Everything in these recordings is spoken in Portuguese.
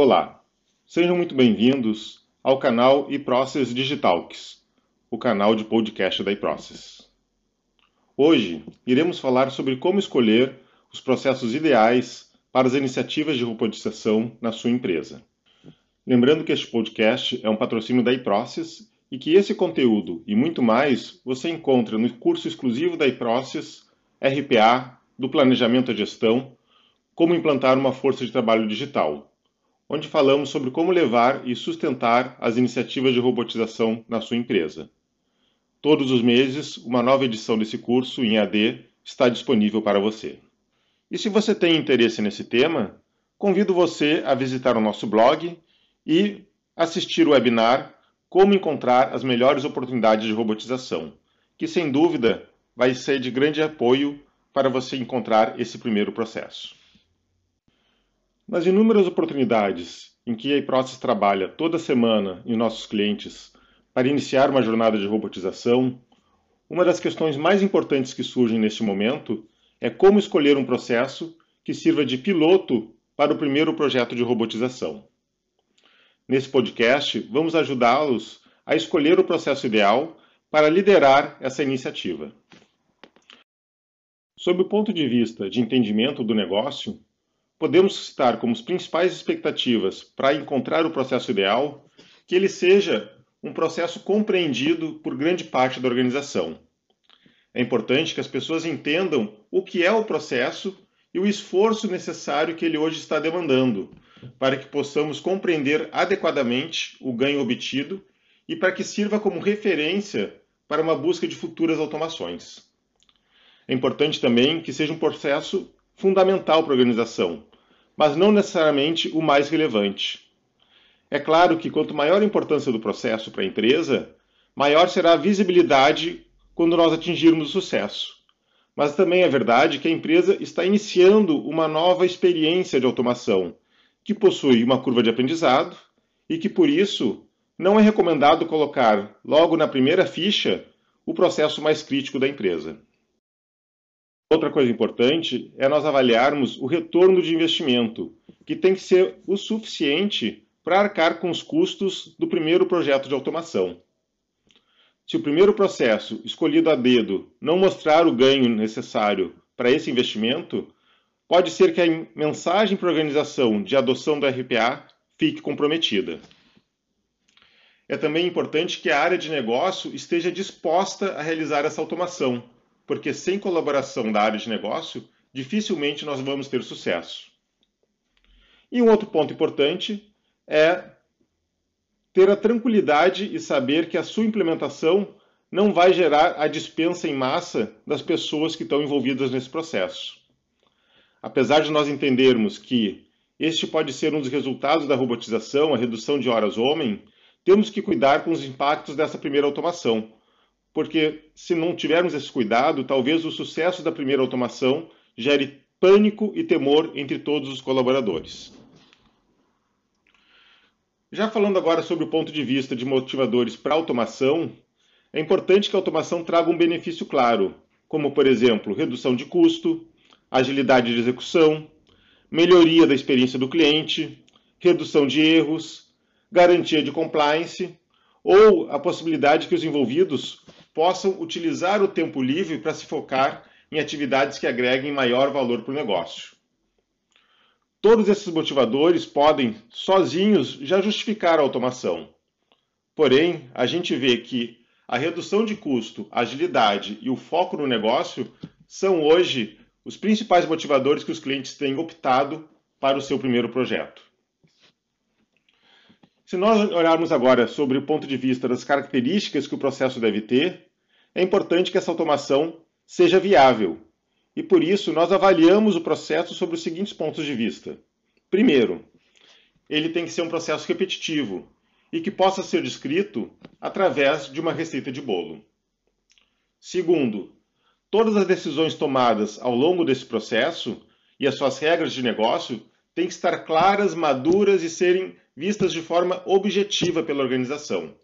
Olá, sejam muito bem-vindos ao canal eProcess Digitalks, o canal de podcast da eProcess. Hoje iremos falar sobre como escolher os processos ideais para as iniciativas de robotização na sua empresa. Lembrando que este podcast é um patrocínio da eProcess e que esse conteúdo e muito mais você encontra no curso exclusivo da eProcess RPA do Planejamento à Gestão Como implantar uma força de trabalho digital onde falamos sobre como levar e sustentar as iniciativas de robotização na sua empresa. Todos os meses, uma nova edição desse curso em AD está disponível para você. E se você tem interesse nesse tema, convido você a visitar o nosso blog e assistir o webinar Como encontrar as melhores oportunidades de robotização, que sem dúvida vai ser de grande apoio para você encontrar esse primeiro processo. Nas inúmeras oportunidades em que a iProcess trabalha toda semana em nossos clientes para iniciar uma jornada de robotização, uma das questões mais importantes que surgem neste momento é como escolher um processo que sirva de piloto para o primeiro projeto de robotização. Nesse podcast, vamos ajudá-los a escolher o processo ideal para liderar essa iniciativa. Sob o ponto de vista de entendimento do negócio, podemos citar como as principais expectativas para encontrar o processo ideal que ele seja um processo compreendido por grande parte da organização. É importante que as pessoas entendam o que é o processo e o esforço necessário que ele hoje está demandando, para que possamos compreender adequadamente o ganho obtido e para que sirva como referência para uma busca de futuras automações. É importante também que seja um processo fundamental para a organização, mas não necessariamente o mais relevante. É claro que quanto maior a importância do processo para a empresa, maior será a visibilidade quando nós atingirmos o sucesso. Mas também é verdade que a empresa está iniciando uma nova experiência de automação, que possui uma curva de aprendizado e que, por isso, não é recomendado colocar logo na primeira ficha o processo mais crítico da empresa. Outra coisa importante é nós avaliarmos o retorno de investimento, que tem que ser o suficiente para arcar com os custos do primeiro projeto de automação. Se o primeiro processo, escolhido a dedo, não mostrar o ganho necessário para esse investimento, pode ser que a mensagem para a organização de adoção do RPA fique comprometida. É também importante que a área de negócio esteja disposta a realizar essa automação porque sem colaboração da área de negócio, dificilmente nós vamos ter sucesso. E um outro ponto importante é ter a tranquilidade e saber que a sua implementação não vai gerar a dispensa em massa das pessoas que estão envolvidas nesse processo. Apesar de nós entendermos que este pode ser um dos resultados da robotização, a redução de horas homem, temos que cuidar com os impactos dessa primeira automação, porque se não tivermos esse cuidado, talvez o sucesso da primeira automação gere pânico e temor entre todos os colaboradores. Já falando agora sobre o ponto de vista de motivadores para automação, é importante que a automação traga um benefício claro, como, por exemplo, redução de custo, agilidade de execução, melhoria da experiência do cliente, redução de erros, garantia de compliance ou a possibilidade que os envolvidos possam utilizar o tempo livre para se focar em atividades que agreguem maior valor para o negócio. Todos esses motivadores podem, sozinhos, já justificar a automação. Porém, a gente vê que a redução de custo, a agilidade e o foco no negócio são hoje os principais motivadores que os clientes têm optado para o seu primeiro projeto. Se nós olharmos agora sobre o ponto de vista das características que o processo deve ter, é importante que essa automação seja viável. E por isso nós avaliamos o processo sobre os seguintes pontos de vista. Primeiro, ele tem que ser um processo repetitivo e que possa ser descrito através de uma receita de bolo. Segundo, todas as decisões tomadas ao longo desse processo e as suas regras de negócio têm que estar claras, maduras e serem vistas de forma objetiva pela organização.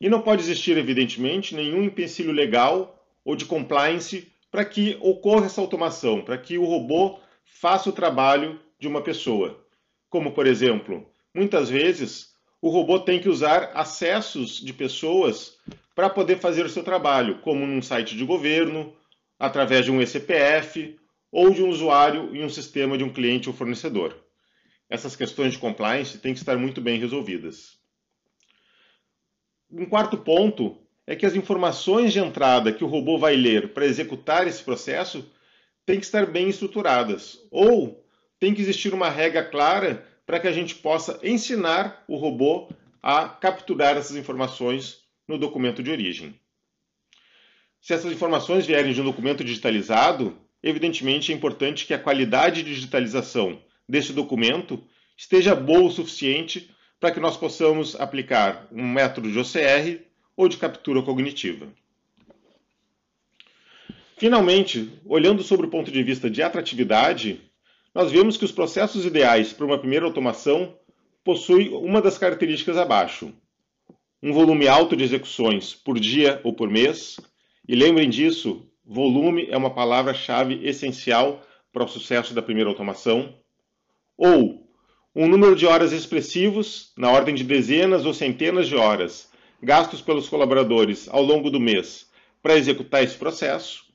E não pode existir, evidentemente, nenhum empecilho legal ou de compliance para que ocorra essa automação, para que o robô faça o trabalho de uma pessoa. como por exemplo, muitas vezes o robô tem que usar acessos de pessoas para poder fazer o seu trabalho, como num site de governo, através de um ECPF ou de um usuário em um sistema de um cliente ou fornecedor. Essas questões de compliance têm que estar muito bem resolvidas. Um quarto ponto é que as informações de entrada que o robô vai ler para executar esse processo têm que estar bem estruturadas, ou tem que existir uma regra clara para que a gente possa ensinar o robô a capturar essas informações no documento de origem. Se essas informações vierem de um documento digitalizado, evidentemente é importante que a qualidade de digitalização desse documento esteja boa o suficiente para que nós possamos aplicar um método de OCR ou de captura cognitiva. Finalmente, olhando sobre o ponto de vista de atratividade, nós vemos que os processos ideais para uma primeira automação possuem uma das características abaixo. Um volume alto de execuções por dia ou por mês. E lembrem disso, volume é uma palavra-chave essencial para o sucesso da primeira automação. Ou um número de horas expressivos, na ordem de dezenas ou centenas de horas, gastos pelos colaboradores ao longo do mês para executar esse processo.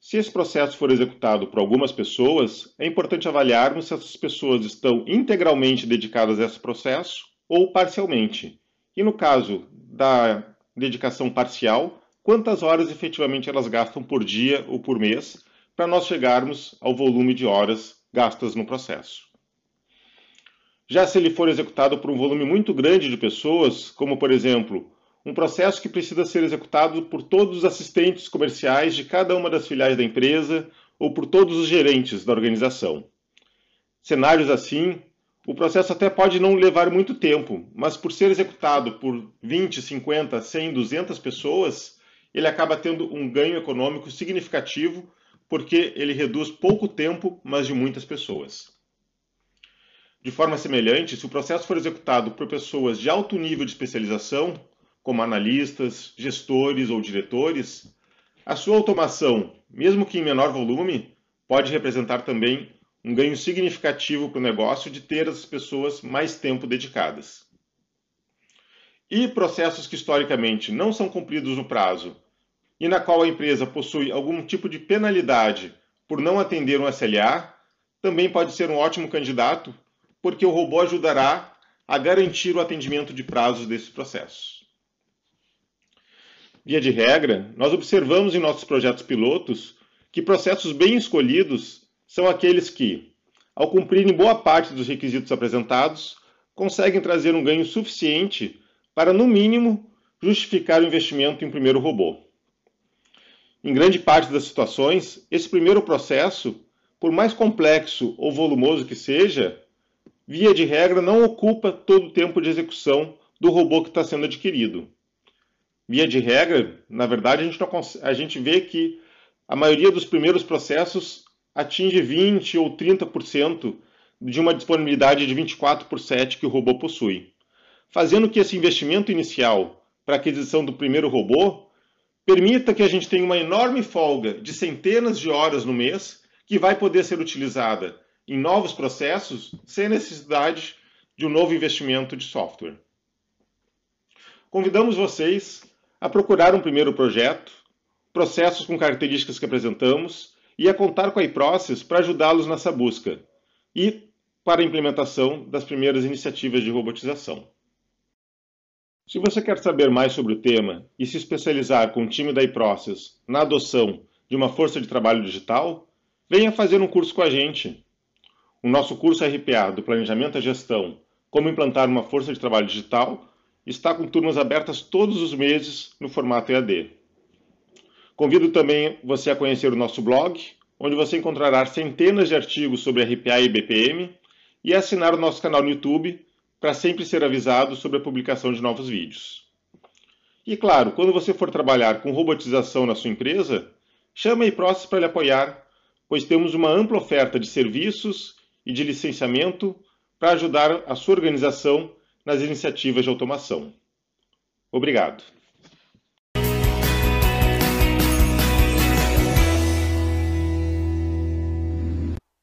Se esse processo for executado por algumas pessoas, é importante avaliarmos se essas pessoas estão integralmente dedicadas a esse processo ou parcialmente. E no caso da dedicação parcial, quantas horas efetivamente elas gastam por dia ou por mês para nós chegarmos ao volume de horas gastas no processo. Já se ele for executado por um volume muito grande de pessoas, como por exemplo um processo que precisa ser executado por todos os assistentes comerciais de cada uma das filiais da empresa ou por todos os gerentes da organização. Cenários assim, o processo até pode não levar muito tempo, mas por ser executado por 20, 50, 100, 200 pessoas, ele acaba tendo um ganho econômico significativo porque ele reduz pouco tempo, mas de muitas pessoas. De forma semelhante, se o processo for executado por pessoas de alto nível de especialização, como analistas, gestores ou diretores, a sua automação, mesmo que em menor volume, pode representar também um ganho significativo para o negócio de ter as pessoas mais tempo dedicadas. E processos que historicamente não são cumpridos no prazo e na qual a empresa possui algum tipo de penalidade por não atender um SLA, também pode ser um ótimo candidato, porque o robô ajudará a garantir o atendimento de prazos desses processos. Via de regra, nós observamos em nossos projetos pilotos que processos bem escolhidos são aqueles que, ao cumprirem boa parte dos requisitos apresentados, conseguem trazer um ganho suficiente para, no mínimo, justificar o investimento em primeiro robô. Em grande parte das situações, esse primeiro processo, por mais complexo ou volumoso que seja, via de regra não ocupa todo o tempo de execução do robô que está sendo adquirido. Via de regra, na verdade, a gente, não, a gente vê que a maioria dos primeiros processos atinge 20 ou 30% de uma disponibilidade de 24 por 7 que o robô possui, fazendo que esse investimento inicial para a aquisição do primeiro robô permita que a gente tenha uma enorme folga de centenas de horas no mês que vai poder ser utilizada em novos processos sem necessidade de um novo investimento de software. Convidamos vocês a procurar um primeiro projeto, processos com características que apresentamos e a contar com a iProcess para ajudá-los nessa busca e para a implementação das primeiras iniciativas de robotização. Se você quer saber mais sobre o tema e se especializar com o time da iProcess na adoção de uma força de trabalho digital, venha fazer um curso com a gente. O nosso curso RPA do Planejamento à Gestão Como implantar uma força de trabalho digital está com turmas abertas todos os meses no formato EAD. Convido também você a conhecer o nosso blog, onde você encontrará centenas de artigos sobre RPA e BPM, e assinar o nosso canal no YouTube para sempre ser avisado sobre a publicação de novos vídeos. E claro, quando você for trabalhar com robotização na sua empresa, chame a iProcess para lhe apoiar, pois temos uma ampla oferta de serviços e de licenciamento para ajudar a sua organização nas iniciativas de automação. Obrigado.